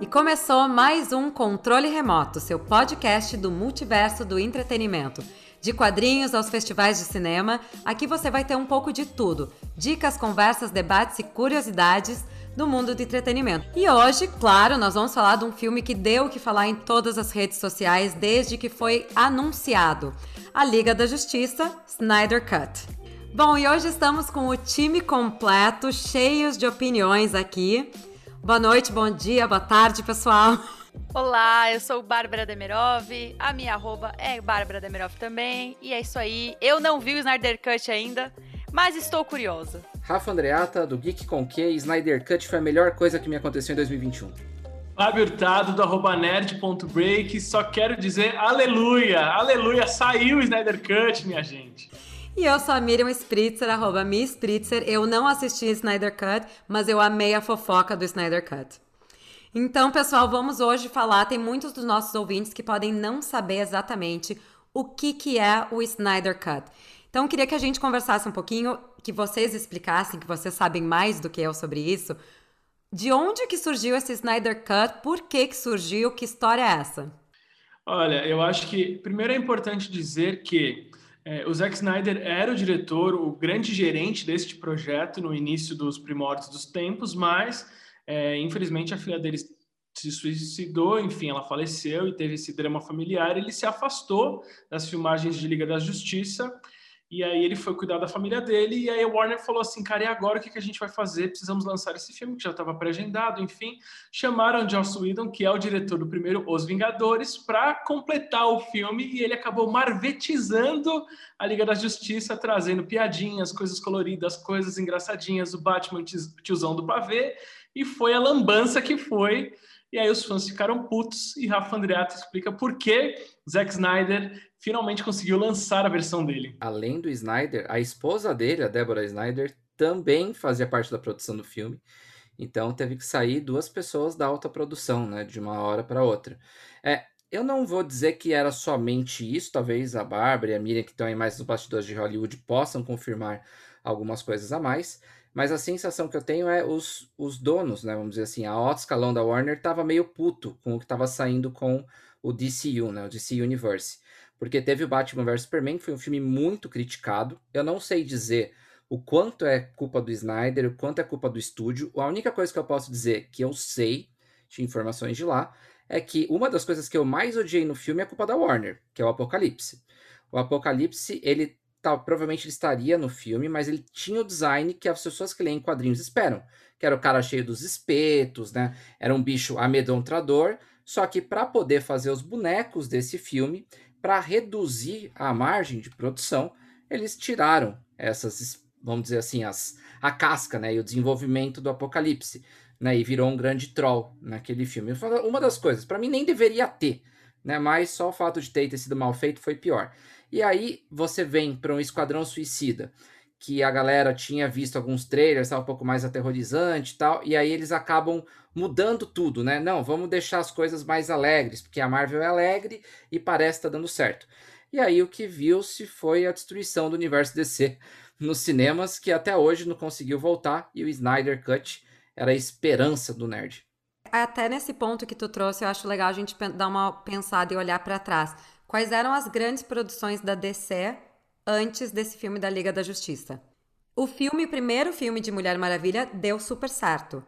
E começou mais um Controle Remoto, seu podcast do multiverso do entretenimento. De quadrinhos aos festivais de cinema, aqui você vai ter um pouco de tudo: dicas, conversas, debates e curiosidades do mundo do entretenimento. E hoje, claro, nós vamos falar de um filme que deu o que falar em todas as redes sociais desde que foi anunciado: A Liga da Justiça Snyder Cut. Bom, e hoje estamos com o time completo, cheios de opiniões aqui. Boa noite, bom dia, boa tarde, pessoal. Olá, eu sou Bárbara Demerov, a minha arroba é Bárbara Demerov também, e é isso aí. Eu não vi o Snyder Cut ainda, mas estou curiosa. Rafa Andreata, do Geek com Q, Snyder Cut foi a melhor coisa que me aconteceu em 2021. Fábio Hurtado, do arroba nerd.break, só quero dizer aleluia, aleluia, saiu o Snyder Cut, minha gente. E eu sou a Miriam Spritzer, arroba Mi Spritzer. Eu não assisti Snyder Cut, mas eu amei a fofoca do Snyder Cut. Então, pessoal, vamos hoje falar. Tem muitos dos nossos ouvintes que podem não saber exatamente o que, que é o Snyder Cut. Então, queria que a gente conversasse um pouquinho, que vocês explicassem, que vocês sabem mais do que eu sobre isso. De onde que surgiu esse Snyder Cut? Por que que surgiu? Que história é essa? Olha, eu acho que primeiro é importante dizer que é, o Zack Snyder era o diretor, o grande gerente deste projeto no início dos primórdios dos tempos, mas é, infelizmente, a filha dele se suicidou, enfim, ela faleceu e teve esse drama familiar. Ele se afastou das filmagens de Liga da Justiça e aí ele foi cuidar da família dele e aí a Warner falou assim, cara, e agora o que, a gente vai fazer? Precisamos lançar esse filme que já estava pré-agendado, enfim. Chamaram Joss Whedon, que é o diretor do primeiro Os Vingadores, para completar o filme e ele acabou marvetizando a Liga da Justiça, trazendo piadinhas, coisas coloridas, coisas engraçadinhas, o Batman tiozão do pavê e foi a lambança que foi. E aí os fãs ficaram putos e Rafa Andreato explica por que Zack Snyder finalmente conseguiu lançar a versão dele. Além do Snyder, a esposa dele, a Deborah Snyder, também fazia parte da produção do filme. Então teve que sair duas pessoas da alta produção, né, de uma hora para outra. É, eu não vou dizer que era somente isso, talvez a Bárbara e a Miriam que estão aí mais nos bastidores de Hollywood possam confirmar algumas coisas a mais, mas a sensação que eu tenho é os, os donos, né? Vamos dizer assim, a alto escalão da Warner estava meio puto com o que estava saindo com o DCU, né? O DC Universe. Porque teve o Batman vs Superman, que foi um filme muito criticado. Eu não sei dizer o quanto é culpa do Snyder, o quanto é culpa do estúdio. A única coisa que eu posso dizer que eu sei de informações de lá é que uma das coisas que eu mais odiei no filme é a culpa da Warner, que é o Apocalipse. O Apocalipse, ele Tá, provavelmente ele estaria no filme, mas ele tinha o design que as pessoas que leem quadrinhos esperam, que era o cara cheio dos espetos, né? Era um bicho amedrontador, só que para poder fazer os bonecos desse filme, para reduzir a margem de produção, eles tiraram essas, vamos dizer assim, as, a casca, né, e o desenvolvimento do Apocalipse, né, e virou um grande troll naquele filme. Uma das coisas, para mim nem deveria ter, né, mas só o fato de ter, ter sido mal feito foi pior. E aí você vem para um Esquadrão Suicida, que a galera tinha visto alguns trailers, tá um pouco mais aterrorizante e tal, e aí eles acabam mudando tudo, né? Não, vamos deixar as coisas mais alegres, porque a Marvel é alegre e parece estar tá dando certo. E aí o que viu-se foi a destruição do universo DC nos cinemas, que até hoje não conseguiu voltar, e o Snyder Cut era a esperança do nerd. Até nesse ponto que tu trouxe, eu acho legal a gente dar uma pensada e olhar para trás Quais eram as grandes produções da DC antes desse filme da Liga da Justiça? O filme, o primeiro filme de Mulher Maravilha, deu super certo.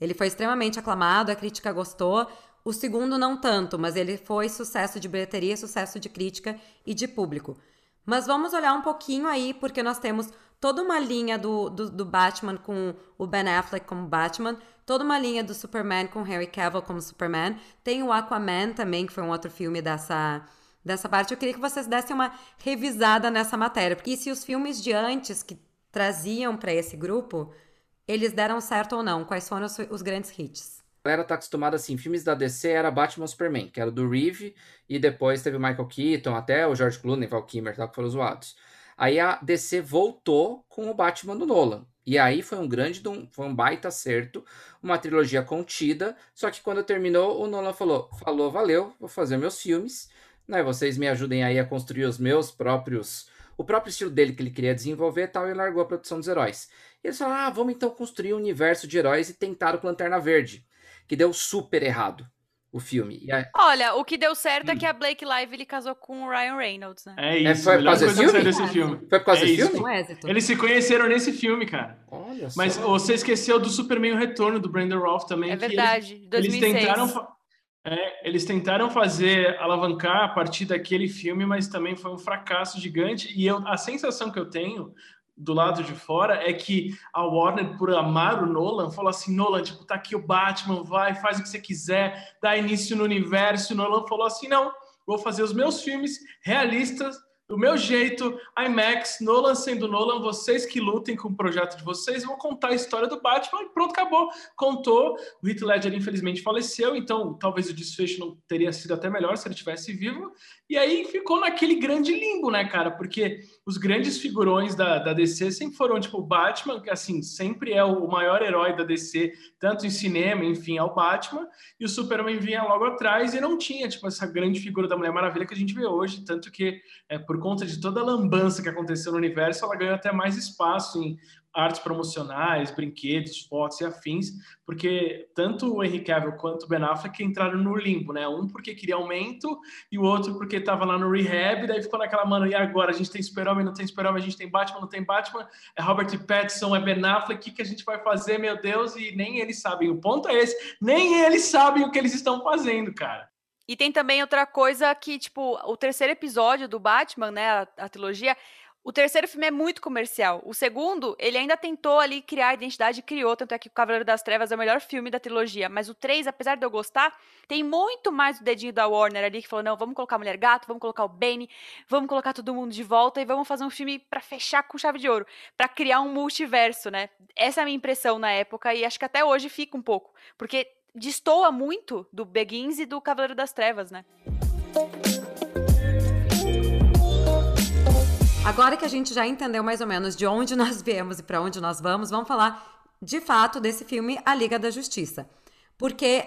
Ele foi extremamente aclamado, a crítica gostou. O segundo, não tanto, mas ele foi sucesso de bilheteria, sucesso de crítica e de público. Mas vamos olhar um pouquinho aí, porque nós temos toda uma linha do, do, do, Batman com o Ben Affleck como Batman, toda uma linha do Superman com Henry Cavill como Superman. Tem o Aquaman também, que foi um outro filme dessa, dessa parte. Eu queria que vocês dessem uma revisada nessa matéria, porque se os filmes de antes que traziam para esse grupo, eles deram certo ou não? Quais foram os, os grandes hits? A galera tá acostumada assim, filmes da DC era Batman Superman, que era do Reeve, e depois teve Michael Keaton, até o George Clooney, Val Kilmer, tal, que foram zoados. Aí a DC voltou com o Batman do Nolan. E aí foi um grande, foi um baita acerto, uma trilogia contida. Só que quando terminou, o Nolan falou: falou, valeu, vou fazer meus filmes né? Vocês me ajudem aí a construir os meus próprios o próprio estilo dele que ele queria desenvolver e tal, e largou a produção dos heróis. E eles falaram, ah, vamos então construir um universo de heróis e tentaram com Lanterna Verde, que deu super errado o filme. Aí... Olha, o que deu certo hum. é que a Blake Lively casou com o Ryan Reynolds, né? É isso. É, foi por causa desse filme? desse filme? Foi por causa é desse isso. filme? Eles se conheceram nesse filme, cara. Olha Mas só. você esqueceu do Superman o Retorno, do Brandon Routh também. É verdade, eles, 2006. Eles tentaram, é, eles tentaram fazer, alavancar a partir daquele filme, mas também foi um fracasso gigante. E eu, a sensação que eu tenho do lado de fora é que a Warner, por amar o Nolan, falou assim: Nolan, tipo, tá aqui o Batman, vai, faz o que você quiser, dá início no universo. O Nolan falou assim: não, vou fazer os meus filmes realistas do meu jeito, IMAX, Nolan sendo Nolan, vocês que lutem com o projeto de vocês, vão contar a história do Batman e pronto, acabou. Contou. O Heath Ledger infelizmente faleceu, então talvez o desfecho não teria sido até melhor se ele tivesse vivo. E aí ficou naquele grande limbo, né, cara? Porque os grandes figurões da, da DC sempre foram, tipo, o Batman, que assim, sempre é o maior herói da DC, tanto em cinema, enfim, é o Batman, e o Superman vinha logo atrás e não tinha, tipo, essa grande figura da Mulher Maravilha que a gente vê hoje, tanto que é, por conta de toda a lambança que aconteceu no universo, ela ganhou até mais espaço em artes promocionais, brinquedos, fotos e afins, porque tanto o Henry Cavill quanto o Ben Affleck entraram no limbo, né? Um porque queria aumento e o outro porque estava lá no rehab, daí ficou naquela, mano, e agora? A gente tem Super-Homem, não tem Super-Homem, a gente tem Batman, não tem Batman, é Robert Pattinson, é Ben Affleck, o que, que a gente vai fazer, meu Deus? E nem eles sabem, o ponto é esse, nem eles sabem o que eles estão fazendo, cara. E tem também outra coisa que, tipo, o terceiro episódio do Batman, né, a, a trilogia, o terceiro filme é muito comercial. O segundo, ele ainda tentou ali criar a identidade e criou, tanto é que o Cavaleiro das Trevas é o melhor filme da trilogia. Mas o três, apesar de eu gostar, tem muito mais o dedinho da Warner ali que falou: não, vamos colocar a Mulher Gato, vamos colocar o Bane, vamos colocar todo mundo de volta e vamos fazer um filme para fechar com chave de ouro, para criar um multiverso, né? Essa é a minha impressão na época e acho que até hoje fica um pouco, porque destoa muito do Begins e do Cavaleiro das Trevas, né? Agora que a gente já entendeu mais ou menos de onde nós viemos e para onde nós vamos, vamos falar de fato desse filme A Liga da Justiça. Porque,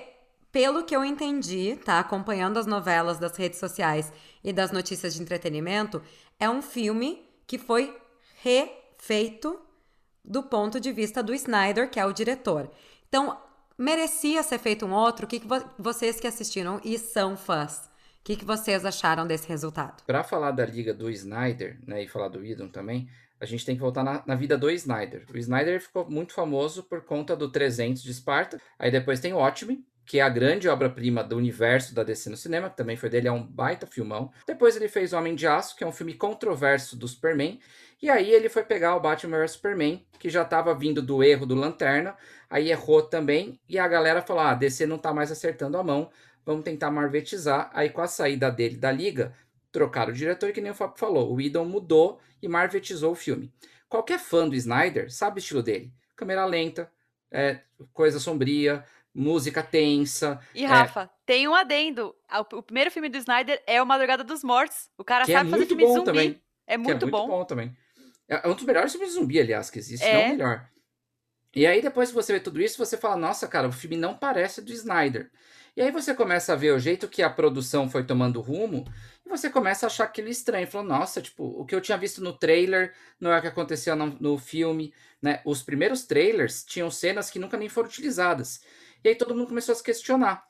pelo que eu entendi, tá? Acompanhando as novelas das redes sociais e das notícias de entretenimento, é um filme que foi refeito do ponto de vista do Snyder, que é o diretor. Então, merecia ser feito um outro? O que, que vocês que assistiram e são fãs, o que, que vocês acharam desse resultado? Para falar da liga do Snyder, né, e falar do Whedon também, a gente tem que voltar na, na, vida do Snyder. O Snyder ficou muito famoso por conta do 300 de Esparta. Aí depois tem o Watchmen, que é a grande obra-prima do universo da DC no cinema, que também foi dele, é um baita filmão. Depois ele fez Homem de Aço, que é um filme controverso do Superman. E aí ele foi pegar o Batman vs Superman, que já estava vindo do erro do Lanterna, aí errou também, e a galera falou: ah, DC não está mais acertando a mão, vamos tentar marvetizar. Aí com a saída dele da liga, trocaram o diretor, que nem o Fábio falou, o Idon mudou e marvetizou o filme. Qualquer fã do Snyder sabe o estilo dele: câmera lenta, é, coisa sombria, música tensa. E Rafa, é... tem um adendo. O primeiro filme do Snyder é O Madrugada dos Mortos. O cara que é sabe é fazer filme zumbi. Também. É muito, que é muito bom. bom também. É um dos melhores filmes de zumbi, aliás, que existe, é. não o melhor. E aí, depois que você vê tudo isso, você fala, nossa, cara, o filme não parece do Snyder. E aí você começa a ver o jeito que a produção foi tomando rumo, e você começa a achar aquilo estranho. Falou, nossa, tipo, o que eu tinha visto no trailer não é o que aconteceu no, no filme, né? Os primeiros trailers tinham cenas que nunca nem foram utilizadas. E aí todo mundo começou a se questionar.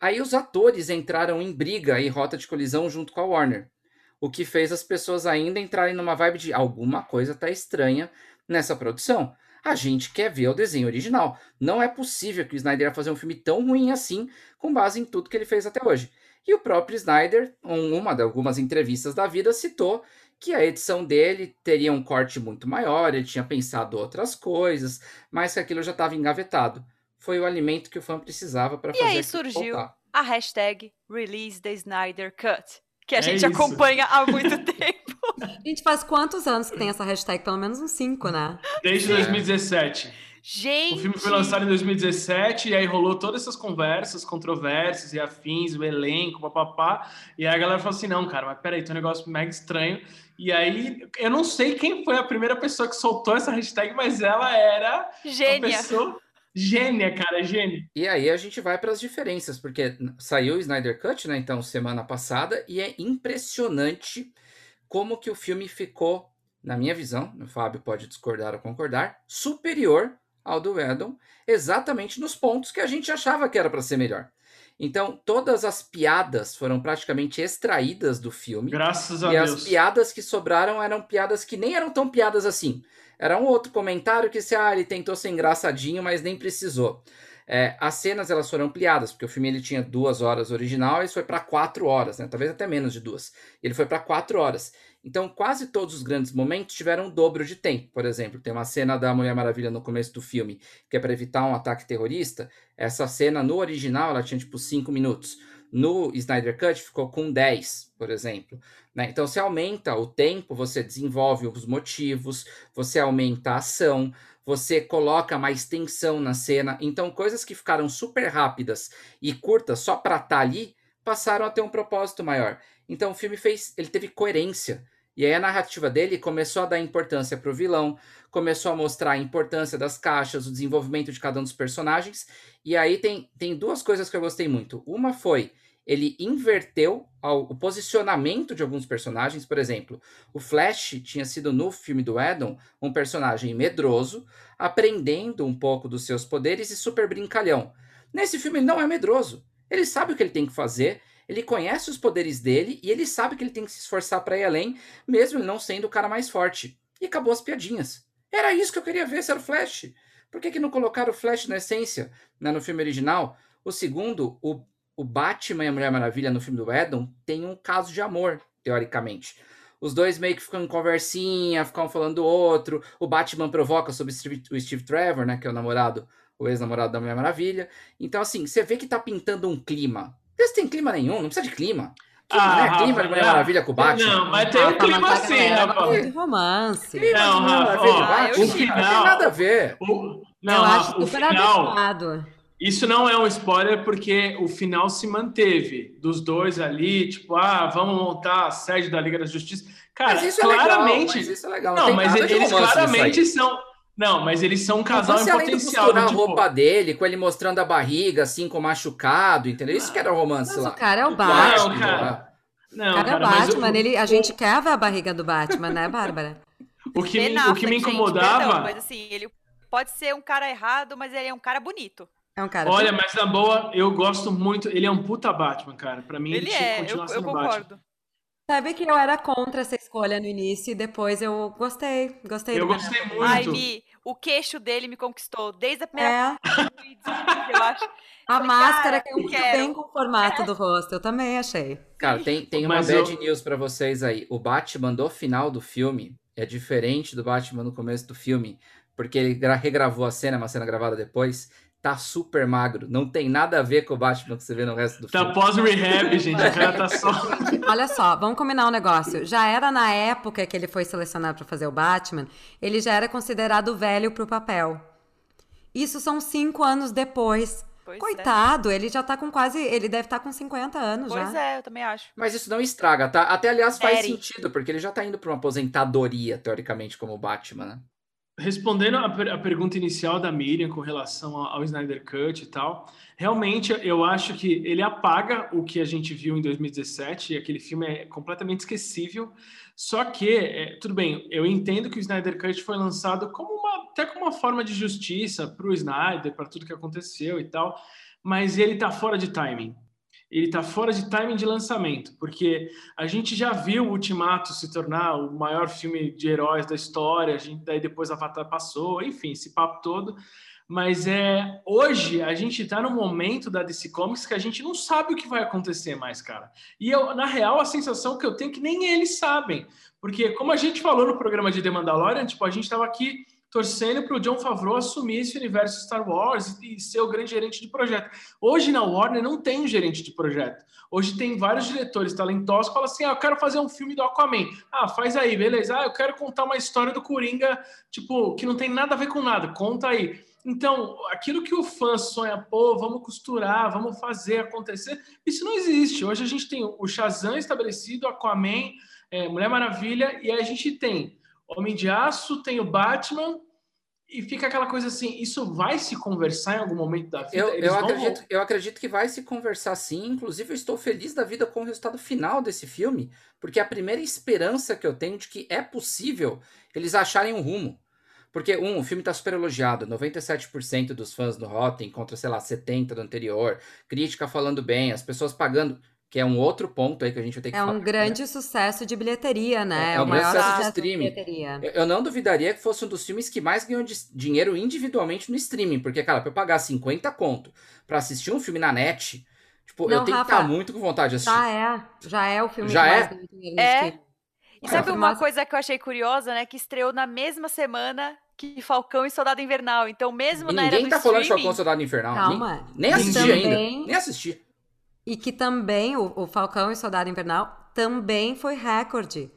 Aí os atores entraram em briga e rota de colisão junto com a Warner. O que fez as pessoas ainda entrarem numa vibe de alguma coisa tá estranha nessa produção. A gente quer ver o desenho original. Não é possível que o Snyder ia fazer um filme tão ruim assim, com base em tudo que ele fez até hoje. E o próprio Snyder, em uma de algumas entrevistas da vida, citou que a edição dele teria um corte muito maior, ele tinha pensado outras coisas, mas que aquilo já estava engavetado foi o alimento que o fã precisava para fazer. E aí surgiu voltar. a hashtag Release the Snyder Cut, que a é gente isso. acompanha há muito tempo. A gente faz quantos anos que tem essa hashtag? Pelo menos uns cinco, né? Desde 2017. Gente! O filme foi lançado em 2017 e aí rolou todas essas conversas, controvérsias e afins, o elenco, papapá. E aí a galera falou assim: não, cara, mas peraí, tem um negócio mega estranho. E aí, eu não sei quem foi a primeira pessoa que soltou essa hashtag, mas ela era. Gênia! Pessoa Gênia, cara, gênia. E aí a gente vai para as diferenças, porque saiu o Snyder Cut, né, então, semana passada, e é impressionante como que o filme ficou, na minha visão, o Fábio pode discordar ou concordar, superior ao do Edom, exatamente nos pontos que a gente achava que era para ser melhor. Então, todas as piadas foram praticamente extraídas do filme. Graças a e Deus. as piadas que sobraram eram piadas que nem eram tão piadas assim. Era um outro comentário que se ah, ele tentou ser engraçadinho, mas nem precisou. É, as cenas elas foram ampliadas, porque o filme ele tinha duas horas original e foi para quatro horas, né? talvez até menos de duas. Ele foi para quatro horas. Então, quase todos os grandes momentos tiveram o dobro de tempo. Por exemplo, tem uma cena da Mulher Maravilha no começo do filme, que é para evitar um ataque terrorista. Essa cena no original ela tinha tipo cinco minutos. No Snyder Cut ficou com 10, por exemplo. Né? Então, você aumenta o tempo, você desenvolve os motivos, você aumenta a ação, você coloca mais tensão na cena. Então, coisas que ficaram super rápidas e curtas só para estar tá ali passaram a ter um propósito maior. Então, o filme fez, ele teve coerência. E aí a narrativa dele começou a dar importância para o vilão, começou a mostrar a importância das caixas, o desenvolvimento de cada um dos personagens. E aí tem, tem duas coisas que eu gostei muito. Uma foi ele inverteu o posicionamento de alguns personagens. Por exemplo, o Flash tinha sido no filme do Adam um personagem medroso, aprendendo um pouco dos seus poderes e super brincalhão. Nesse filme ele não é medroso. Ele sabe o que ele tem que fazer, ele conhece os poderes dele e ele sabe que ele tem que se esforçar para ir além, mesmo ele não sendo o cara mais forte. E acabou as piadinhas. Era isso que eu queria ver, se era o Flash. Por que, que não colocaram o Flash na essência, né, no filme original? O segundo, o o Batman e a Mulher Maravilha no filme do Edom tem um caso de amor, teoricamente. Os dois meio que ficam em conversinha, ficam falando do outro. O Batman provoca sobre o Steve Trevor, né? Que é o namorado, o ex-namorado da Mulher Maravilha. Então, assim, você vê que tá pintando um clima. Esse tem clima nenhum, não precisa de clima. Clima, ah, né? clima de Mulher Maravilha com o Batman. Não, mas tem um clima assim, rapaz. Tem romance. Clima não, de Mulher Maravilha o Batman. O final, não tem nada a ver. O, não, eu acho super final, adequado. Isso não é um spoiler porque o final se manteve dos dois ali, tipo, ah, vamos montar a sede da Liga da Justiça. Cara, mas isso claramente. É legal, mas isso é legal. Não, não mas eles claramente são. Não, mas eles são um casal em potencial. Além tipo... a roupa dele, com ele mostrando a barriga, assim, com machucado, entendeu? Isso que era o romance mas lá. O cara é o Batman. Não, cara. Não, cara, cara, é o Batman, o... ele, a gente quer ver a barriga do Batman, né, Bárbara? o que, me, o que me incomodava. Gente, perdão, mas assim, ele pode ser um cara errado, mas ele é um cara bonito. É um cara. Olha, mas na boa, eu gosto muito. Ele é um puta Batman, cara. Para mim, ele, ele é. Eu, eu concordo. Batman. Sabe que eu era contra essa escolha no início e depois eu gostei. Gostei Eu gostei muito. Ai, Mi, o queixo dele me conquistou desde a primeira é. eu acho. A Falei, máscara caiu muito quero. bem com o formato do rosto, eu também achei. Cara, tem, tem uma Mas bad eu... news para vocês aí. O Batman do final do filme é diferente do Batman no começo do filme, porque ele regravou a cena, uma cena gravada depois, tá super magro. Não tem nada a ver com o Batman que você vê no resto do tá filme. Tá pós-rehab, gente. O cara tá só. Olha só, vamos combinar um negócio. Já era na época que ele foi selecionado para fazer o Batman, ele já era considerado velho pro papel. Isso são cinco anos depois. Pois é. Coitado, é. ele já tá com quase. Ele deve estar tá com 50 anos pois já. Pois é, eu também acho. Mas isso não estraga, tá? Até, aliás, faz sentido, porque ele já tá indo pra uma aposentadoria, teoricamente, como Batman, né? Respondendo a, per a, pergunta inicial da Miriam com relação ao, ao Snyder Cut e tal, realmente eu acho que ele apaga o que a gente viu em 2017, e aquele filme é completamente esquecível. Só que, é, tudo bem, eu entendo que o Snyder Cut foi lançado como uma, até como uma forma de justiça para o Snyder, para tudo que aconteceu e tal, mas ele está fora de timing ele está fora de timing de lançamento, porque a gente já viu o Ultimato se tornar o maior filme de heróis da história, a gente daí depois Avatar passou, enfim, esse papo todo. Mas é hoje a gente está no momento da DC Comics que a gente não sabe o que vai acontecer mais, cara. E eu, na real, a sensação que eu tenho é que nem eles sabem. Porque, como a gente falou no programa de The Mandalorian, tipo, a gente estava aqui torcendo para o John Favreau assumir esse universo Star Wars e, ser o grande gerente de projeto. Hoje na Warner não tem um gerente de projeto. Hoje tem vários diretores talentosos que falam assim: ah, eu quero fazer um filme do Aquaman. Ah, faz aí, beleza. Ah, eu quero contar uma história do Coringa, tipo, que não tem nada a ver com nada. Conta aí. Então, aquilo que o fã sonha, pô, vamos costurar, vamos fazer acontecer, isso não existe. Hoje a gente tem o Shazam estabelecido, Aquaman, é, Mulher Maravilha, e a gente tem Homem de Aço, tem o Batman e fica aquela coisa assim, isso vai se conversar em algum momento da vida? Eu, eu, vão- acredito, eu acredito que vai se conversar sim. Inclusive, eu estou feliz da vida com o resultado final desse filme, porque a primeira esperança que eu tenho de que é possível eles acharem um rumo. Porque, um, o filme está super elogiado, 97% dos fãs do Rotten contra, sei lá, 70% do anterior, crítica falando bem, as pessoas pagando, que é um outro ponto aí que a gente vai ter que É falar. um grande sucesso de bilheteria, né? É, é um o grande maior sucesso de de streaming. bilheteria. Eu- Eu não duvidaria que fosse um dos filmes que mais ganhou de- dinheiro individualmente no streaming. Porque, cara, pra eu pagar 50 conto pra assistir um filme na net, tipo, eu Não, tenho que Rafa, estar muito com vontade de assistir. Já é, já é o filme Já que é? mais ganhou dinheiro no É. streaming. E sabe É. uma coisa que eu achei curiosa, né? Que estreou na mesma semana que Falcão e Soldado Invernal. Então, mesmo E na era ninguém do tá falando de streaming... Falcão Soldado Infernal. Calma. Nem, nem E assisti também- ainda. Nem assisti. E que também o, o Falcão e Soldado Invernal também foi recorde.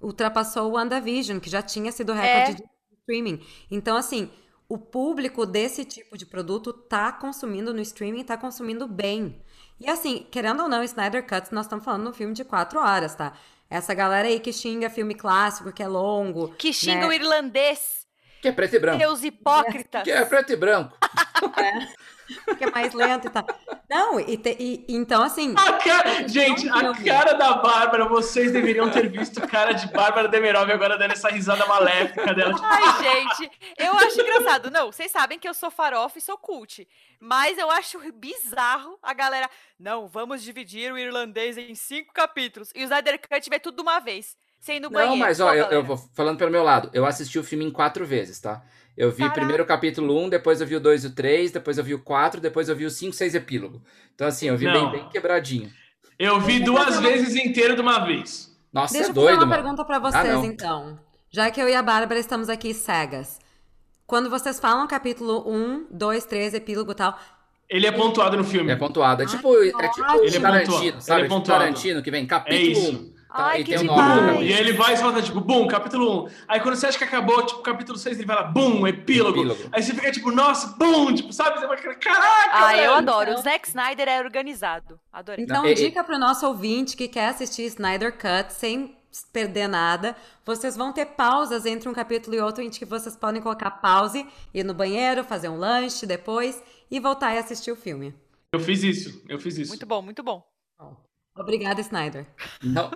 Ultrapassou o WandaVision, que já tinha sido recorde É. de streaming. Então, assim, o público desse tipo de produto tá consumindo no streaming, tá consumindo bem. E assim, querendo ou não, Snyder Cuts, nós estamos falando de um filme de quatro horas, tá? Essa galera aí que xinga filme clássico, que é longo. Que xinga né? o irlandês. Que é preto e branco. Seus hipócritas. Que é preto e branco. que é mais lento e tal. Não, e, te- e- então assim, A cara- Gente, a filme. cara da Bárbara, vocês deveriam ter visto a cara de Bárbara Demerov agora dando essa risada maléfica dela. Ai, gente, eu acho engraçado. Não, vocês sabem que eu sou farofa e sou cult. Mas eu acho bizarro a galera. Não, vamos dividir o irlandês em cinco capítulos. E o Snyder Cut vê tudo de uma vez. Sem ir no Não, banheiro. mas Pô, ó, eu, eu vou falando pelo meu lado. Eu assisti o filme em quatro vezes, tá? Eu vi Caraca. primeiro o capítulo 1, depois eu vi o 2 e o 3, depois eu vi o 4, depois eu vi o 5, 6 epílogo. Então, assim, eu vi bem, bem quebradinho. Eu vi duas vezes inteiro de uma vez. Nossa, deixa é eu fazer doido, uma mano. pergunta pra Ah, vocês, não. então. Já que eu e a Bárbara estamos aqui cegas. Quando vocês falam capítulo 1, 2, 3, epílogo e tal, Ele é pontuado no filme. É pontuado. É tipo, é tipo. Ele é Tarantino, pontuado. sabe? Ele é tipo pontuado. Tarantino, que vem É capítulo isso. 1. Ai, e que tem nome capítulo. E aí ele vai e volta, tipo, bum, capítulo 1. Aí quando você acha que acabou, tipo, capítulo 6, ele vai lá, bum, epílogo. Epílogo. Aí você fica tipo, nossa, bum, tipo, sabe? Você vai, caraca, Ah, eu adoro. Então- O Zack Snyder é organizado. Adorei. Então, Não, e- dica pro nosso ouvinte que quer assistir Snyder Cut sem perder nada. Vocês vão ter pausas entre um capítulo e outro em que vocês podem colocar pause, ir no banheiro, fazer um lanche depois e voltar e assistir o filme. Eu fiz isso, eu fiz isso. Muito bom, muito bom. Obrigada, Snyder. Não,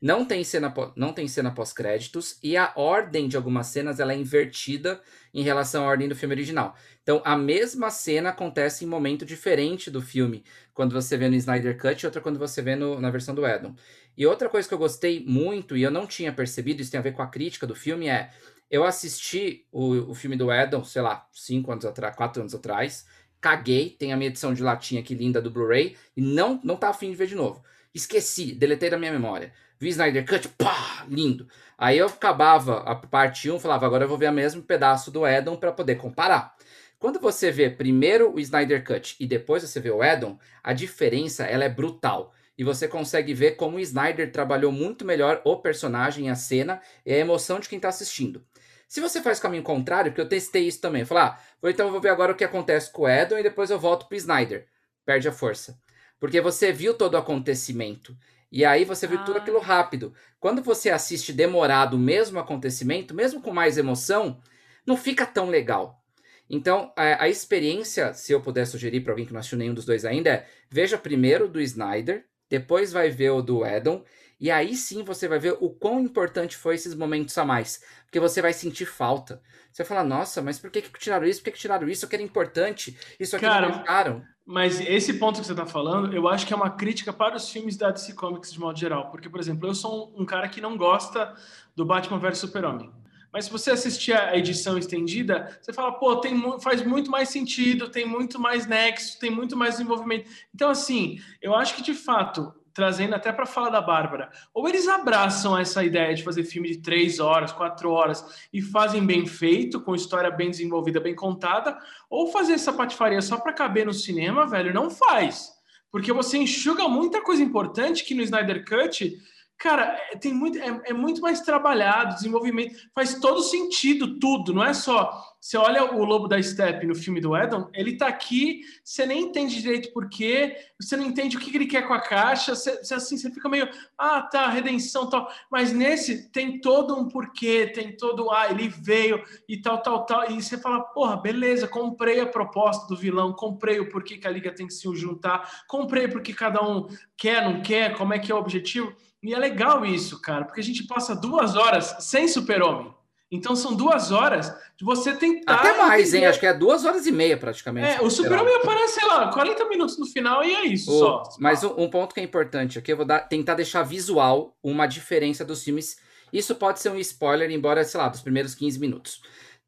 não tem cena, não tem cena pós-créditos e a ordem de algumas cenas ela é invertida em relação à ordem do filme original. Então, a mesma cena acontece em momento diferente do filme, quando você vê no Snyder Cut e outra quando você vê no- na versão do Adam. E outra coisa que eu gostei muito e eu não tinha percebido, isso tem a ver com a crítica do filme, é eu assisti o, o filme do Adam, sei lá, cinco anos atrás, quatro anos atrás, caguei, tem a minha edição de latinha aqui linda do Blu-ray e não não tá afim de ver de novo. Esqueci, deletei da minha memória. Vi Snyder Cut, pá, lindo. Aí eu acabava a parte 1, um, falava, agora eu vou ver o mesmo pedaço do Edom para poder comparar. Quando você vê primeiro o Snyder Cut e depois você vê o Edom, a diferença ela é brutal. E você consegue ver como o Snyder trabalhou muito melhor o personagem, a cena e a emoção de quem está assistindo. Se você faz caminho contrário, porque eu testei isso também, falei, ah, então eu vou ver agora o que acontece com o Edom e depois eu volto pro Snyder. Perde a força. Porque você viu todo o acontecimento. E aí você viu tudo Ah. aquilo rápido. Quando você assiste demorado o mesmo acontecimento, mesmo com mais emoção, não fica tão legal. Então, a, a experiência, se eu puder sugerir para alguém que não assistiu nenhum dos dois ainda, é veja primeiro o do Snyder, depois vai ver o do Edom, e aí sim você vai ver o quão importante foi esses momentos a mais. Porque você vai sentir falta. Você vai falar, nossa, mas por que, que tiraram isso? Por que, que tiraram isso? Eu que era importante. Isso aqui Cara, não deixaram. Mas esse ponto que você está falando, eu acho que é uma crítica para os filmes da DC Comics de modo geral. Porque, por exemplo, eu sou um, cara que não gosta do Batman vs Super-Homem. Mas se você assistir a edição estendida, você fala, pô, tem, faz muito mais sentido, tem muito mais nexo, tem muito mais desenvolvimento. Então, assim, eu acho que de fato, trazendo até para falar da Bárbara, ou eles abraçam essa ideia de fazer filme de três horas, quatro horas e fazem bem feito, com história bem desenvolvida, bem contada, ou fazer essa patifaria só para caber no cinema, velho, não faz. Porque você enxuga muita coisa importante que no Snyder Cut, cara, é, tem muito, é, é muito mais trabalhado, desenvolvimento, faz todo sentido tudo, não é só você olha o Lobo da Steppe no filme do Edom, ele tá aqui, você nem entende direito por quê, você não entende o que ele quer com a caixa, você, você assim, você fica meio, ah, tá, redenção tal. Mas nesse tem todo um porquê, tem todo, ah, ele veio e tal, tal, tal. E você fala, porra, beleza, comprei a proposta do vilão, comprei o porquê que a liga tem que se juntar, comprei porque cada um quer, não quer, como é que é o objetivo. E é legal isso, cara, porque a gente passa duas horas sem super-homem. Então são duas horas de você tentar. Até mais, hein? Acho que é duas horas e meia praticamente. É, o Super-Homem aparece, sei lá, 40 minutos no final e é isso o, só. Mas um, um, ponto que é importante aqui, eu vou dar, tentar deixar visual uma diferença dos filmes. Isso pode ser um spoiler, embora, sei lá, dos primeiros 15 minutos.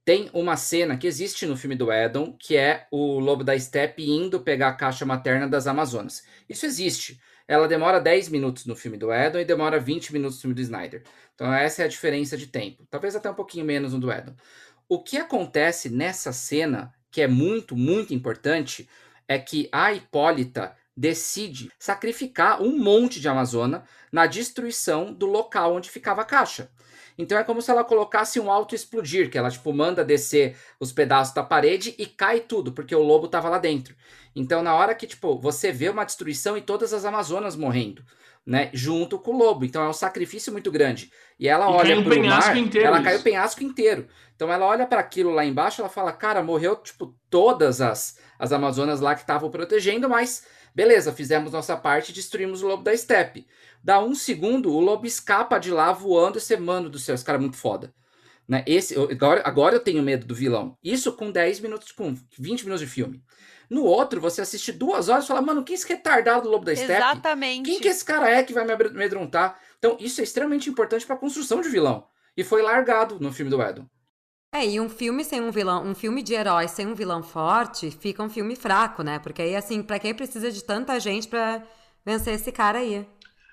Tem uma cena que existe no filme do Edom, que é o Lobo da Steppe indo pegar a caixa materna das Amazonas. Isso existe ela demora 10 minutos no filme do Edon e demora 20 minutos no filme do Snyder. Então essa é a diferença de tempo. Talvez até um pouquinho menos no do Edon. O que acontece nessa cena, que é muito, muito importante, é que a Hipólita decide sacrificar um monte de Amazona na destruição do local onde ficava a caixa. Então é como se ela colocasse um auto-explodir, que ela tipo manda descer os pedaços da parede e cai tudo, porque o lobo estava lá dentro. Então, na hora que, tipo, você vê uma destruição e todas as Amazonas morrendo, né? Junto com o lobo. Então é um sacrifício muito grande. E ela e olha para o mar, inteiro, ela isso. cai o penhasco inteiro. Então ela olha para aquilo lá embaixo, ela fala, cara, morreu, tipo, todas as, as Amazonas lá que estavam protegendo, mas beleza, fizemos nossa parte e destruímos o lobo da steppe. Dá um segundo, o lobo escapa de lá voando e mano do céu, esse cara é muito foda. Né? Esse, agora, agora eu tenho medo do vilão. Isso com 10 minutos, com 20 minutos de filme. No outro, você assiste duas horas e fala, mano, quem é esse retardado do Lobo da Steppe? Exatamente. Quem que esse cara é que vai me amedrontar? Então, isso é extremamente importante para a construção de vilão. E foi largado no filme do Edom. É, e um filme sem um vilão, um filme de herói sem um vilão forte, fica um filme fraco, né? Porque aí, assim, pra quem precisa de tanta gente pra vencer esse cara aí?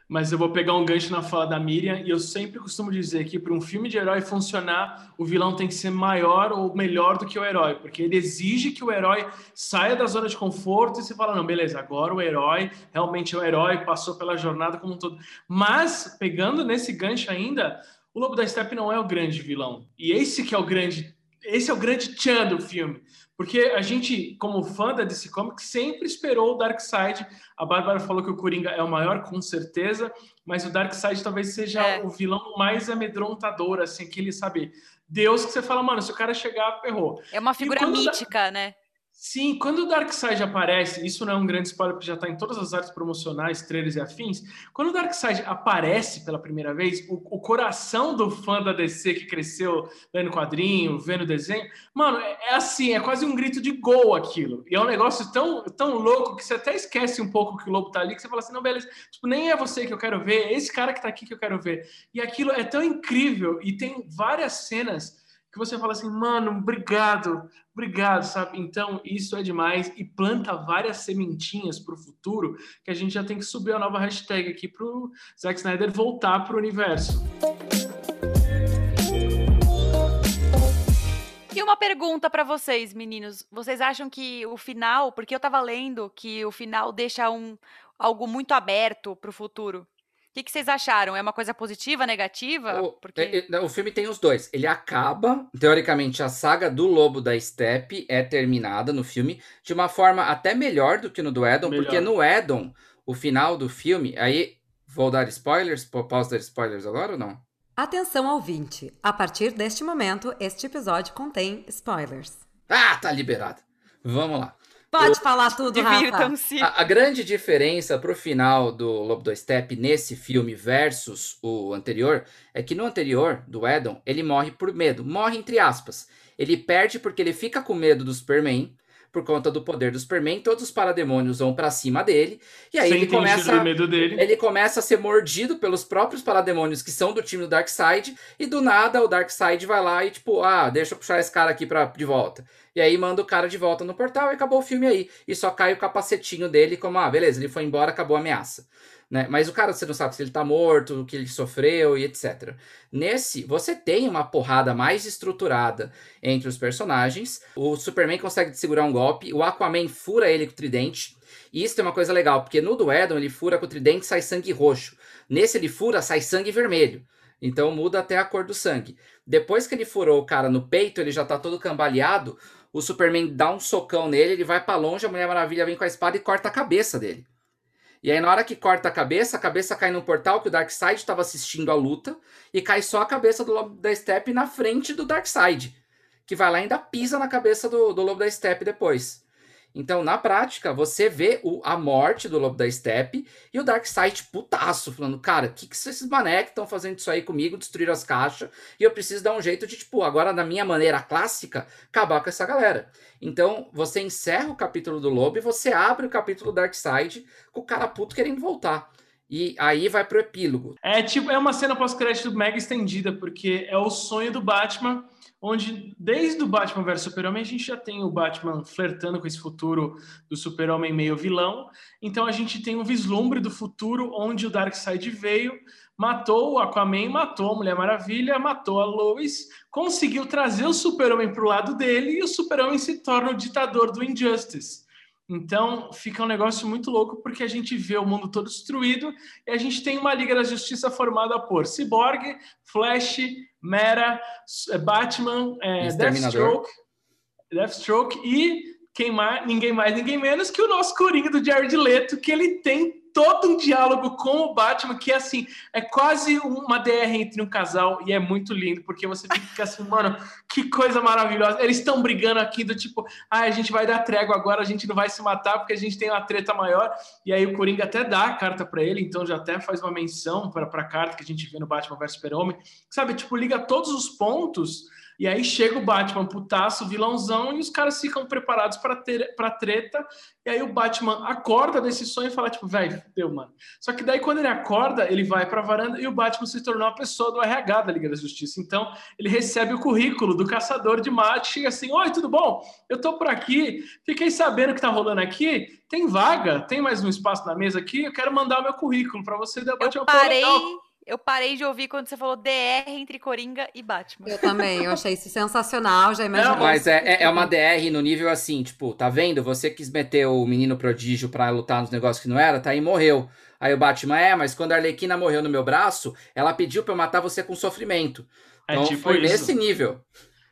Mas eu vou pegar um gancho na fala da Miriam e eu sempre costumo dizer que para um filme de herói funcionar, o vilão tem que ser maior ou melhor do que o herói, porque ele exige que o herói saia da zona de conforto e se fala, não, beleza, agora o herói realmente é o herói, passou pela jornada como um todo. Mas, pegando nesse gancho ainda, o Lobo da Steppe não é o grande vilão. E esse que é o grande, esse é o grande tchan do filme. Porque a gente, como fã da DC Comics, sempre esperou o Darkseid. A Bárbara falou que o Coringa é o maior, com certeza, mas o Darkseid talvez seja é. o vilão mais amedrontador, assim, aquele, sabe, Deus que você fala, mano, se o cara chegar, ferrou. É uma figura mítica, né? Sim, quando o Darkseid aparece, isso não é um grande spoiler porque já está em todas as artes promocionais, trailers e afins. Quando o Darkseid aparece pela primeira vez, o, o, coração do fã da DC que cresceu lendo quadrinho, vendo desenho, mano, é, é, assim, é quase um grito de gol aquilo. E é um negócio tão, tão louco que você até esquece um pouco que o lobo tá ali, que você fala assim, não, beleza, tipo, nem é você que eu quero ver, é esse cara que tá aqui que eu quero ver. E aquilo é tão incrível e tem várias cenas que você fala assim, mano, obrigado, obrigado, sabe? Então, isso é demais e planta várias sementinhas para o futuro que a gente já tem que subir a nova hashtag aqui para o Zack Snyder voltar para o universo. E uma pergunta para vocês, meninos. Vocês acham que o final, porque eu estava lendo que o final deixa um algo muito aberto para o futuro que, que vocês acharam? É uma coisa positiva, negativa? O, Porque... é, é, o filme tem os dois. Ele acaba, teoricamente, a saga do Lobo da Steppe é terminada no filme de uma forma até melhor do que no do Edom, melhor. porque no Edom, o final do filme, aí vou dar spoilers, posso dar spoilers agora ou não? Atenção ouvinte, a partir deste momento, este episódio contém spoilers. Ah, tá liberado. Vamos lá. Pode o... falar tudo, Rafa. A, a, grande diferença pro final do Lobo do Step nesse filme versus o anterior é que no anterior, do Edon, ele morre por medo. Morre entre aspas. Ele perde porque ele fica com medo do Superman por conta do poder do Superman, todos os parademônios vão para cima dele, e aí Sem ele começa medo dele. ele começa a ser mordido pelos próprios parademônios que são do time do Darkseid, e do nada o Darkseid vai lá e tipo, ah, deixa eu puxar esse cara aqui pra, de volta. E aí manda o cara de volta no portal e acabou o filme aí. E só cai o capacetinho dele como, ah, beleza, ele foi embora, acabou a ameaça. Né? Mas o cara, você não sabe se ele tá morto, o que ele sofreu e etc. Nesse, você tem uma porrada mais estruturada entre os personagens. O Superman consegue segurar um golpe, o Aquaman fura ele com o tridente. E isso é uma coisa legal, porque no do Edom ele fura com o tridente e sai sangue roxo. Nesse ele fura, sai sangue vermelho. Então muda até a cor do sangue. Depois que ele furou o cara no peito, ele já tá todo cambaleado. O Superman dá um socão nele, ele vai para longe, a Mulher Maravilha vem com a espada e corta a cabeça dele. E aí, na hora que corta a cabeça, a cabeça cai no portal que o Darkseid estava assistindo a luta, e cai só a cabeça do Lobo da Steppe na frente do Darkseid, que vai lá e ainda pisa na cabeça do, do Lobo da Steppe depois. Então, na prática, você vê o, a morte do Lobo da Steppe e o Darkseid putaço, falando, cara, o que, que esses mané estão fazendo isso aí comigo, destruir as caixas, e eu preciso dar um jeito de, tipo, agora na minha maneira clássica, acabar com essa galera. Então, você encerra o capítulo do Lobo e você abre o capítulo do Darkseid com o cara puto querendo voltar. E aí vai pro epílogo. É tipo, é uma cena pós-crédito mega estendida, porque é o sonho do Batman onde desde o Batman vs Super-Homem a gente já tem o Batman flertando com esse futuro do Super-Homem meio vilão. Então a gente tem um vislumbre do futuro onde o Darkseid veio, matou o Aquaman, matou a Mulher Maravilha, matou a Lois, conseguiu trazer o Super-Homem para o lado dele e o Super-Homem se torna o ditador do Injustice. Então fica um negócio muito louco porque a gente vê o mundo todo destruído e a gente tem uma Liga da Justiça formada por Cyborg, Flash, Mera, é, Batman, é, Deathstroke, Deathstroke e quem mais, ninguém mais, ninguém menos que o nosso Coringa do Jared Leto, que ele tem todo um diálogo com o Batman que assim é quase uma DR entre um casal e é muito lindo porque você fica assim, mano, que coisa maravilhosa. Eles estão brigando aqui do tipo, ah, a gente vai dar trégua agora, a gente não vai se matar porque a gente tem uma treta maior. E aí o Coringa até dá a carta para ele, então já até faz uma menção para a carta que a gente vê no Batman vs Super-Homem. Sabe, tipo, liga todos os pontos e aí chega o Batman putaço, vilãozão, e os caras ficam preparados para ter para treta. E aí o Batman acorda desse sonho e fala tipo, velho, deu, mano. Só que daí quando ele acorda, ele vai para a varanda e o Batman se tornou uma pessoa do RH da Liga da Justiça. Então, ele recebe o currículo do caçador de mate, chega assim: "Oi, tudo bom? Eu tô por aqui. Fiquei sabendo que tá rolando aqui. Tem vaga? Tem mais um espaço na mesa aqui? Eu quero mandar o meu currículo para você debater eu parei eu parei de ouvir quando você falou DR entre Coringa e Batman. Eu também, eu achei isso sensacional, já imaginei. Não, mas é, é, é uma DR no nível assim, tipo, tá vendo? Você quis meter o menino prodígio pra lutar nos negócios que não era, tá aí morreu. Aí o Batman, é, mas quando a Arlequina morreu no meu braço, ela pediu pra eu matar você com sofrimento. É então é tipo foi isso. nesse nível.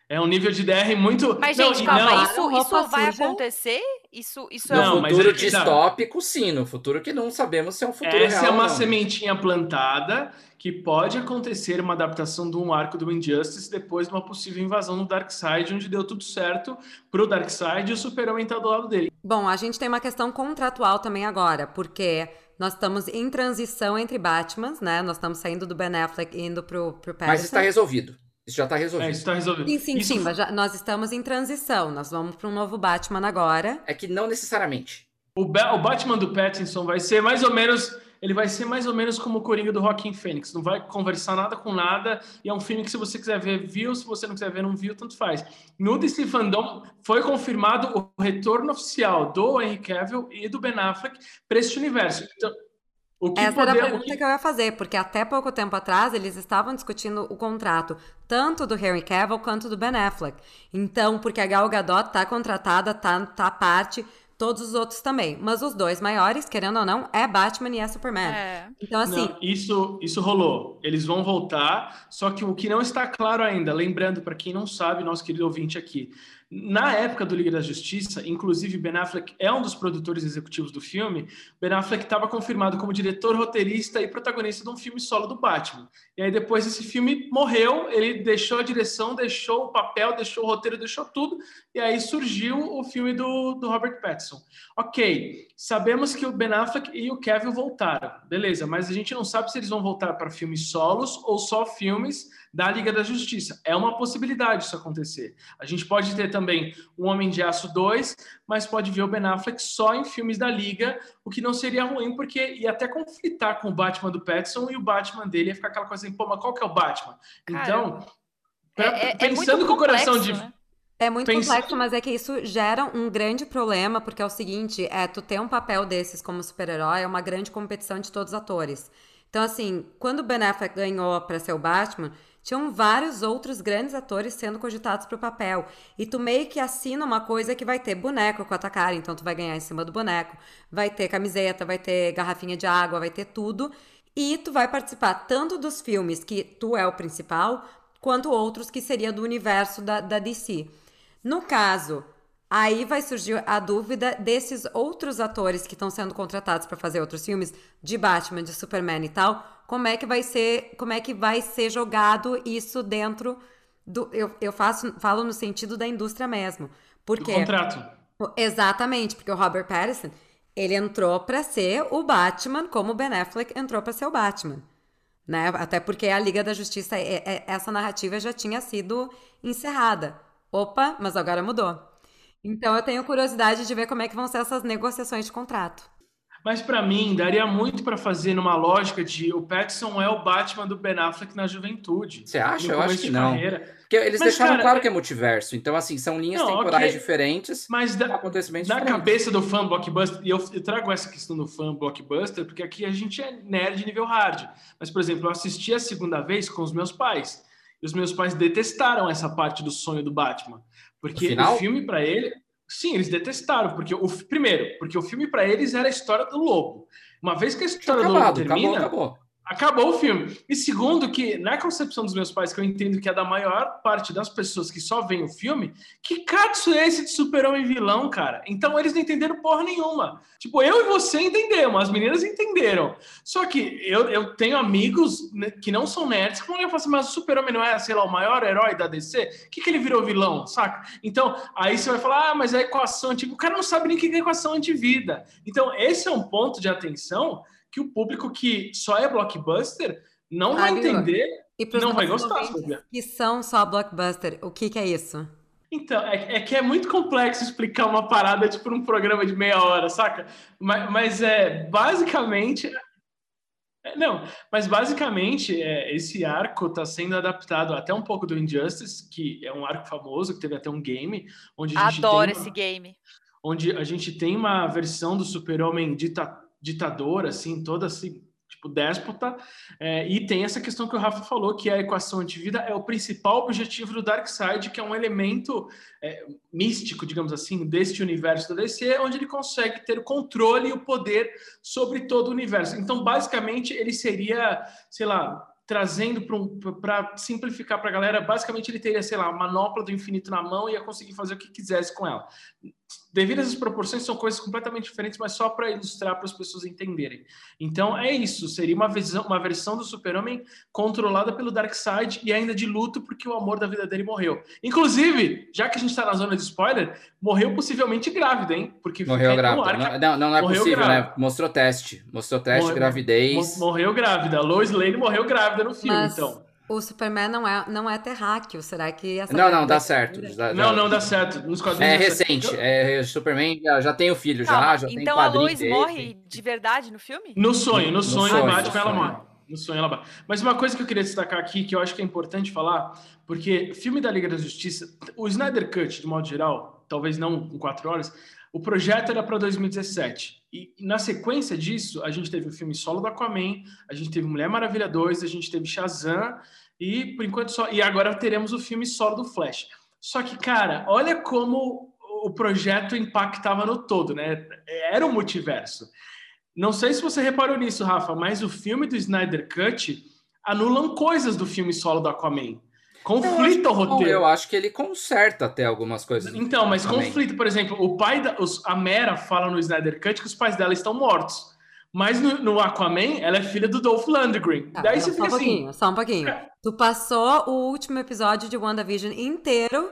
É um nível de DR muito. Mas, gente, não, calma, não, isso, isso vai acontecer? Isso, isso é no um futuro é distópico, sim. No futuro que não sabemos se é um futuro Essa real. é uma não. sementinha plantada que pode acontecer uma adaptação de um arco do Injustice depois de uma possível invasão no Darkseid, onde deu tudo certo pro Darkseid e o Super-Homem tá do lado dele. Bom, a gente tem uma questão contratual também agora, porque nós estamos em transição entre Batmans, né? Nós estamos saindo do Ben Affleck e indo pro, pro Pattinson. Mas está resolvido. Isso já está resolvido. É, isso está resolvido. Sim, sim, isso... sim, mas já, nós estamos em transição. Nós vamos para um novo Batman agora. É que não necessariamente. O, o Batman do Pattinson vai ser mais ou menos ele vai ser mais ou menos como o Coringa do Rockin' Fênix, não vai conversar nada com nada, e é um filme que se você quiser ver, viu, se você não quiser ver, não viu, tanto faz. No DC Fandom foi confirmado o retorno oficial do Henry Cavill e do Ben Affleck para esse universo. Então, essa poder, era a pergunta que... eu ia fazer, porque até pouco tempo atrás eles estavam discutindo o contrato tanto do Henry Cavill quanto do Ben Affleck. Então, porque a Gal Gadot tá contratada, tá, tá parte, todos os outros também. Mas os dois maiores, querendo ou não, é Batman e é Superman. É. Então, assim. Não, isso, isso rolou. Eles vão voltar, só que o que não está claro ainda, lembrando para quem não sabe, nosso querido ouvinte aqui, na época do Liga da Justiça, inclusive Ben Affleck é um dos produtores executivos do filme, Ben Affleck estava confirmado como diretor, roteirista e protagonista de um filme solo do Batman. E aí depois esse filme morreu, ele deixou a direção, deixou o papel, deixou o roteiro, deixou tudo, e aí surgiu o filme do, do Robert Pattinson. Ok, sabemos que o Ben Affleck e o Kevin voltaram, beleza, mas a gente não sabe se eles vão voltar para filmes solos ou só filmes da Liga da Justiça. É uma possibilidade isso acontecer. A gente pode ter também o Homem de Aço 2, mas pode ver o Ben Affleck só em filmes da Liga, o que não seria ruim, porque ia até conflitar com o Batman do Pattinson e o Batman dele ia ficar aquela coisa assim, pô, mas qual que é o Batman? Cara, então, pra, é, é, pensando é com o coração de. Né? É muito complexo, mas é que isso gera um grande problema, porque é o seguinte, é tu ter um papel desses como super-herói é uma grande competição de todos os atores. Então, assim, quando o Ben Affleck ganhou para ser o Batman, tinham vários outros grandes atores sendo cogitados para o papel. E tu meio que assina uma coisa que vai ter boneco com a tua cara, então tu vai ganhar em cima do boneco, vai ter camiseta, vai ter garrafinha de água, vai ter tudo. E tu vai participar tanto dos filmes que tu é o principal, quanto outros que seria do universo da, da DC. No caso, aí vai surgir a dúvida desses outros atores que estão sendo contratados para fazer outros filmes de Batman, de Superman e tal, como é que vai ser, como é que vai ser jogado isso dentro do eu, eu faço falo no sentido da indústria mesmo. Porque do contrato. Exatamente, porque o Robert Pattinson, ele entrou para ser o Batman, como o Ben Affleck entrou para ser o Batman. Né? Até porque a Liga da Justiça, é, é, essa narrativa já tinha sido encerrada. Opa, mas agora mudou. Então eu tenho curiosidade de ver como é que vão ser essas negociações de contrato. Mas para mim, daria muito para fazer numa lógica de o Pattinson é o Batman do Ben Affleck na juventude. Você acha? Eu acho que não. Carreira. Porque eles mas, deixaram cara, claro que é multiverso. Então, assim, são linhas não, temporais okay. diferentes. Mas da, acontecimentos na diferentes. cabeça do fã blockbuster, e eu, eu, trago essa questão do fã blockbuster, porque aqui a gente é nerd nível hard. Mas, por exemplo, eu assisti a segunda vez com os meus pais. E os meus pais detestaram essa parte do sonho do Batman. Porque o filme, para ele, Sim, eles detestaram, porque o primeiro, porque o filme para eles era a história do lobo. Uma vez que a história acabado, do lobo termina, acabou, acabou acabou o filme. E segundo, que na concepção dos meus pais, que eu entendo que é da maior parte das pessoas que só veem o filme, que katsu é esse de super-homem vilão, cara? Então eles não entenderam porra nenhuma. Tipo, eu e você entendemos, as meninas entenderam. Só que eu, eu tenho amigos né, que não são nerds que vão olhar e falar assim, mas o super-homem não é, sei lá, o maior herói da DC? O que, que ele virou vilão, saca? Então, aí você vai falar, ah, mas a equação, tipo, o cara não sabe nem o que é equação antivida. Então, esse é um ponto de atenção que o público que só é blockbuster não vai entender e não vai gostar. Que são só blockbuster, o que, que é isso? Então, é, é, que é muito complexo explicar uma parada tipo um programa de meia hora, saca? Mas, mas é basicamente. É, não, mas basicamente é, esse arco está sendo adaptado até um pouco do Injustice, que é um arco famoso, que teve até um game. Onde a gente Adoro uma, esse game. Onde a gente tem uma versão do super-homem dita, ditador, assim, toda assim, tipo, déspota. É, e tem essa questão que o Rafa falou, que a equação antivida é o principal objetivo do Darkseid, que é um elemento é, místico, digamos assim, deste universo da DC, onde ele consegue ter o controle e o poder sobre todo o universo. Então, basicamente, ele seria, sei lá, trazendo para um, simplificar para a galera, basicamente ele teria, sei lá, a manopla do infinito na mão e ia conseguir fazer o que quisesse com ela devido às proporções, são coisas completamente diferentes, mas só para ilustrar para as pessoas entenderem. Então é isso, seria uma, visão, uma versão do Super-Homem controlada pelo Darkseid e ainda de luto porque o amor da vida dele morreu. Inclusive, já que a gente está na zona de spoiler, morreu possivelmente grávida, hein? Porque morreu grávida. Não, não, não, é possível, grávida. né? Mostrou teste. Mostrou teste, morreu, gravidez. Morreu grávida. Lois Lane morreu grávida no filme, mas... então. O Superman não é, não é terráqueo, será que essa Não, não, dá certo. Já, não, não dá certo. Nos quadrinhos é recente. É, Superman já, já tem o filho, já, já então tem Então a Lois dele. morre de verdade no filme? No sonho, no, no sonho, sonho, Batman, ela morre. No sonho ela morre. Mas uma coisa que eu queria destacar aqui, que eu acho que é importante falar, porque filme da Liga da Justiça, o Snyder Cut, de modo geral, talvez não com quatro horas, o projeto era para 2017. E na sequência disso, a gente teve o filme solo do Aquaman, a gente teve Mulher Maravilha 2, a gente teve Shazam e por enquanto só. E agora teremos o filme solo do Flash. Só que, cara, olha como o projeto impactava no todo, né? Era um multiverso. Não sei se você reparou nisso, Rafa, mas o filme do Snyder Cut anulam coisas do filme solo do Aquaman. Conflita o roteiro. Eu acho que ele conserta até algumas coisas. Então, mas conflita, por exemplo, o pai da, os, a Mera fala no Snyder Cut que os pais dela estão mortos. Mas no, no Aquaman, ela é filha do Dolph Lundgren. Tá, Daí você fica um assim. Pouquinho, só um pouquinho. É. Tu passou o último episódio de WandaVision inteiro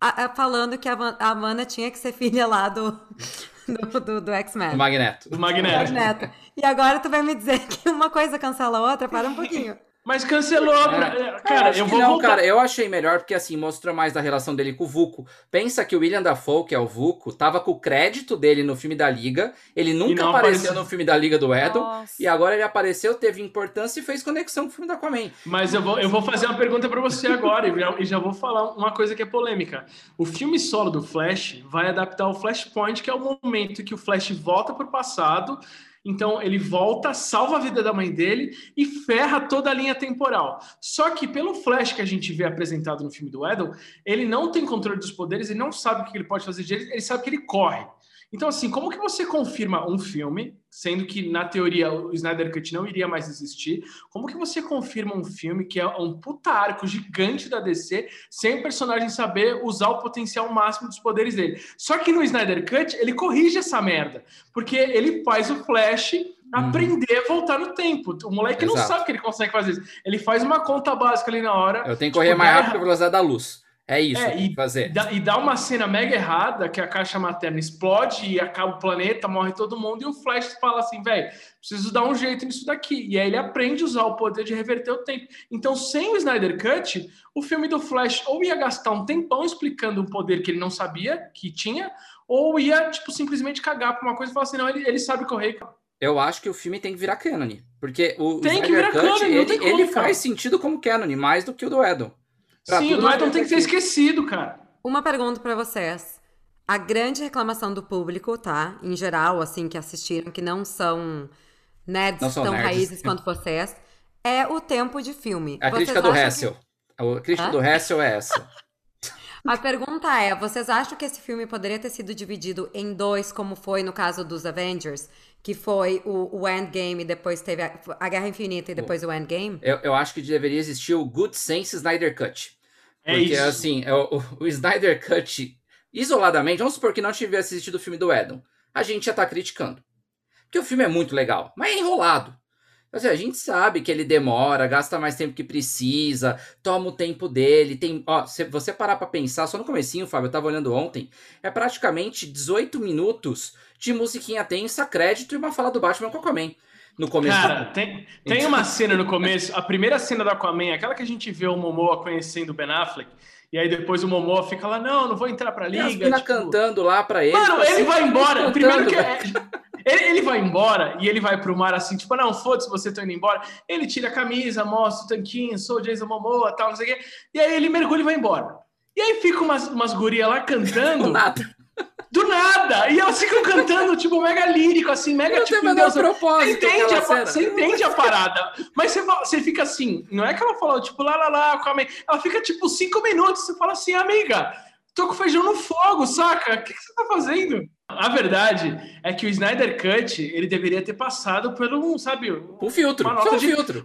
a, a, falando que a, a Amanda tinha que ser filha lá do, do, do, do X-Men. Do Magneto. Do Magneto. Magneto. E agora tu vai me dizer que uma coisa cancela a outra? Para um pouquinho. Mas cancelou. É. Cara, eu, eu vou não, voltar. cara, eu achei melhor porque assim mostrou mais da relação dele com o Vuco. Pensa que o William Dafoe, que é o Vuco, tava com o crédito dele no filme da Liga. Ele nunca apareceu no filme da Liga do Edel. E agora ele apareceu, teve importância e fez conexão com o filme da Aquaman. Mas eu vou, eu vou fazer uma pergunta para você agora e já, e já vou falar uma coisa que é polêmica. O filme solo do Flash vai adaptar o Flashpoint, que é o momento que o Flash volta pro passado então ele volta, salva a vida da mãe dele e ferra toda a linha temporal. Só que pelo Flash que a gente vê apresentado no filme do Edel, ele não tem controle dos poderes, ele não sabe o que ele pode fazer de ele, ele sabe que ele corre. Então, assim, como que você confirma um filme sendo que na teoria o Snyder Cut não iria mais existir. Como que você confirma um filme que é um puta arco gigante da DC sem o personagem saber usar o potencial máximo dos poderes dele? Só que no Snyder Cut ele corrige essa merda, porque ele faz o Flash aprender a voltar no tempo. O moleque Exato. não sabe que ele consegue fazer isso. Ele faz uma conta básica ali na hora. Eu tenho que correr tipo, mais rápido que a velocidade da luz. É isso, é, e, fazer. Dá, e dá uma cena mega errada que a caixa materna explode e acaba o planeta, morre todo mundo, e o Flash fala assim, velho, preciso dar um jeito nisso daqui. E aí ele aprende a usar o poder de reverter o tempo. Então, sem o Snyder Cut, o filme do Flash ou ia gastar um tempão explicando um poder que ele não sabia que tinha, ou ia, tipo, simplesmente cagar pra uma coisa e falar assim, não, ele, ele sabe correr, eu acho que o filme tem que virar canon. Porque o, tem o Snyder Cut, canon, ele, como, ele faz sentido como canon, mais do que o do Edon. Sim, o do Edon tem que ser esquecido, cara. Uma pergunta para vocês. A grande reclamação do público, tá? Em geral, assim, que assistiram, que não são nerds não são tão nerds. raízes quanto vocês, é o tempo de filme. A vocês crítica do Hessel. Que... A crítica Hã? do Hessel é essa. A pergunta é: vocês acham que esse filme poderia ter sido dividido em dois, como foi no caso dos Avengers? que foi o, o Endgame, depois teve a, a, Guerra Infinita e depois o Endgame? Eu, eu acho que deveria existir o Good Sense Snyder Cut. É porque, isso. assim, é o, o, Snyder Cut, isoladamente, vamos supor que não tivesse assistido o filme do Edom, a gente já tá criticando. Porque o filme é muito legal, mas é enrolado. Assim, a gente sabe que ele demora, gasta mais tempo que precisa, toma o tempo dele, tem, ó, se você parar para pensar, só no comecinho, Fábio, eu tava olhando ontem, é praticamente 18 minutos de musiquinha tensa, crédito e uma fala do Batman com Aquaman. No começo. Cara, do... tem, tem uma cena no começo, a primeira cena do Aquaman, aquela que a gente vê o Momoa conhecendo o Ben Affleck, e aí depois o Momoa fica lá, não, não vou entrar pra liga. E tipo... cantando lá pra ele. Mano, ele assim, vai embora. Cantando, primeiro que é... ele, ele, vai embora e ele vai pro mar assim, tipo, não, foda-se, você tá indo embora. Ele tira a camisa, mostra o tanquinho, sou Jason Momoa, tal, não sei o quê. E aí ele mergulha e vai embora. E aí fica umas, umas gurias lá cantando. Nada. Do nada! E elas ficam cantando, tipo, mega lírico, assim, mega tipo. Tem Deus, propósito, você entende, a, você entende a parada. Mas você, você fica assim, não é que ela falou, tipo, lá, lá, lá, com a Ela fica, tipo, cinco minutos. Você fala assim, amiga, tô com feijão no fogo, saca? O que, que você tá fazendo? A verdade é que o Snyder Cut, ele deveria ter passado pelo, sabe... O filtro, só o de... filtro.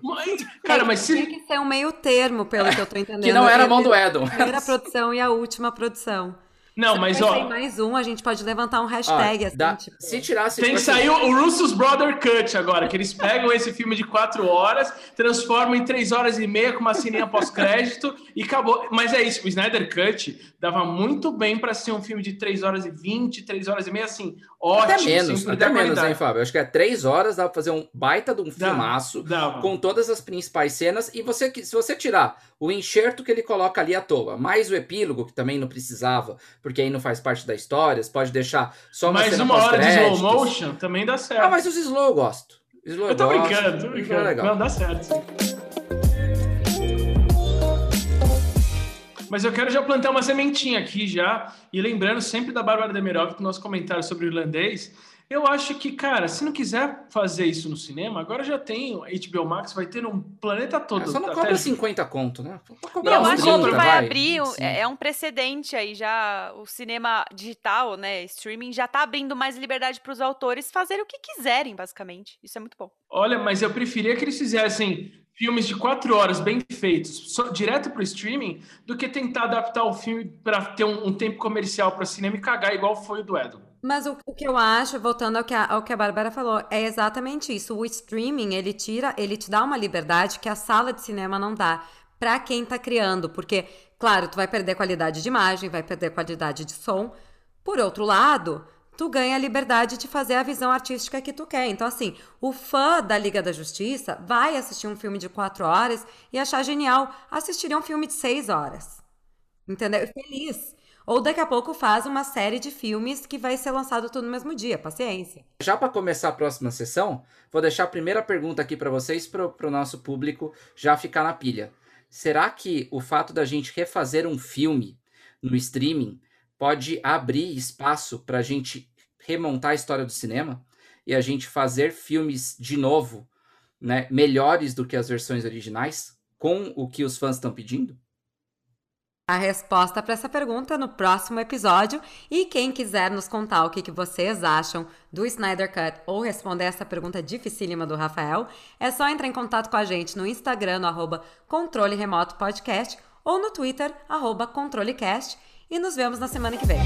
Cara, mas se... Tem que ser um meio termo, pelo que eu tô entendendo. que não era a mão do Edom. A primeira produção e a última produção. Não, mas ó. Tem mais um, a gente pode levantar um hashtag ó, assim. Dá, tipo... Se tirasse. Tem que sair o Russo's Brother Cut agora, que eles pegam esse filme de quatro horas, transformam em três horas e meia com uma sininha pós-crédito e acabou. Mas é isso, o Snyder Cut dava muito bem para ser um filme de três horas e vinte, três horas e meia, assim, ótimo. Até menos, até menos, hein, Fábio? Acho que é três horas, dá pra fazer um baita de um filmaço com todas as principais cenas. E você, se você tirar o enxerto que ele coloca ali à toa, mais o epílogo, que também não precisava, porque aí não faz parte da história, você pode deixar só uma Mais uma hora de slow motion também dá certo. Ah, mas os slow eu gosto. Slow eu, tô gosto, brincando, tô brincando. É legal. Não, dá certo. Mas eu quero já plantar uma sementinha aqui já, e lembrando sempre da Bárbara Demirov, que nosso comentário sobre o irlandês, eu acho que, cara, se não quiser fazer isso no cinema, agora já tem o HBO Max, vai ter no planeta todo. É, só não cobra até... 50 conto, né? Não, eu acho 30, que vai, vai abrir, é, é um precedente aí já, o cinema digital, né, streaming, já tá abrindo mais liberdade para os autores fazerem o que quiserem, basicamente. Isso é muito bom. Olha, mas eu preferia que eles fizessem filmes de quatro horas bem feitos, só, direto para o streaming, do que tentar adaptar o filme para ter um, um tempo comercial para cinema e cagar igual foi o do Edom. Mas o, o, que eu acho, voltando ao que, a, ao que a Bárbara falou, é exatamente isso. O streaming, ele tira, ele te dá uma liberdade que a sala de cinema não dá para quem tá criando, porque, claro, tu vai perder qualidade de imagem, vai perder qualidade de som. Por outro lado, tu ganha a liberdade de fazer a visão artística que tu quer. Então, assim, o fã da Liga da Justiça vai assistir um filme de quatro horas e achar genial. Assistiria um filme de seis horas. Entendeu? Feliz. Ou daqui a pouco faz uma série de filmes que vai ser lançado tudo no mesmo dia. Paciência. Já para começar a próxima sessão, vou deixar a primeira pergunta aqui para vocês, para o nosso público já ficar na pilha. Será que o fato da gente refazer um filme no streaming pode abrir espaço para a gente remontar a história do cinema e a gente fazer filmes de novo, né, melhores do que as versões originais, com o que os fãs estão pedindo? A resposta para essa pergunta no próximo episódio. E quem quiser nos contar o que, que vocês acham do Snyder Cut ou responder essa pergunta dificílima do Rafael, é só entrar em contato com a gente no Instagram, no arroba controle remoto podcast, ou no Twitter, arroba controlecast. E nos vemos na semana que vem.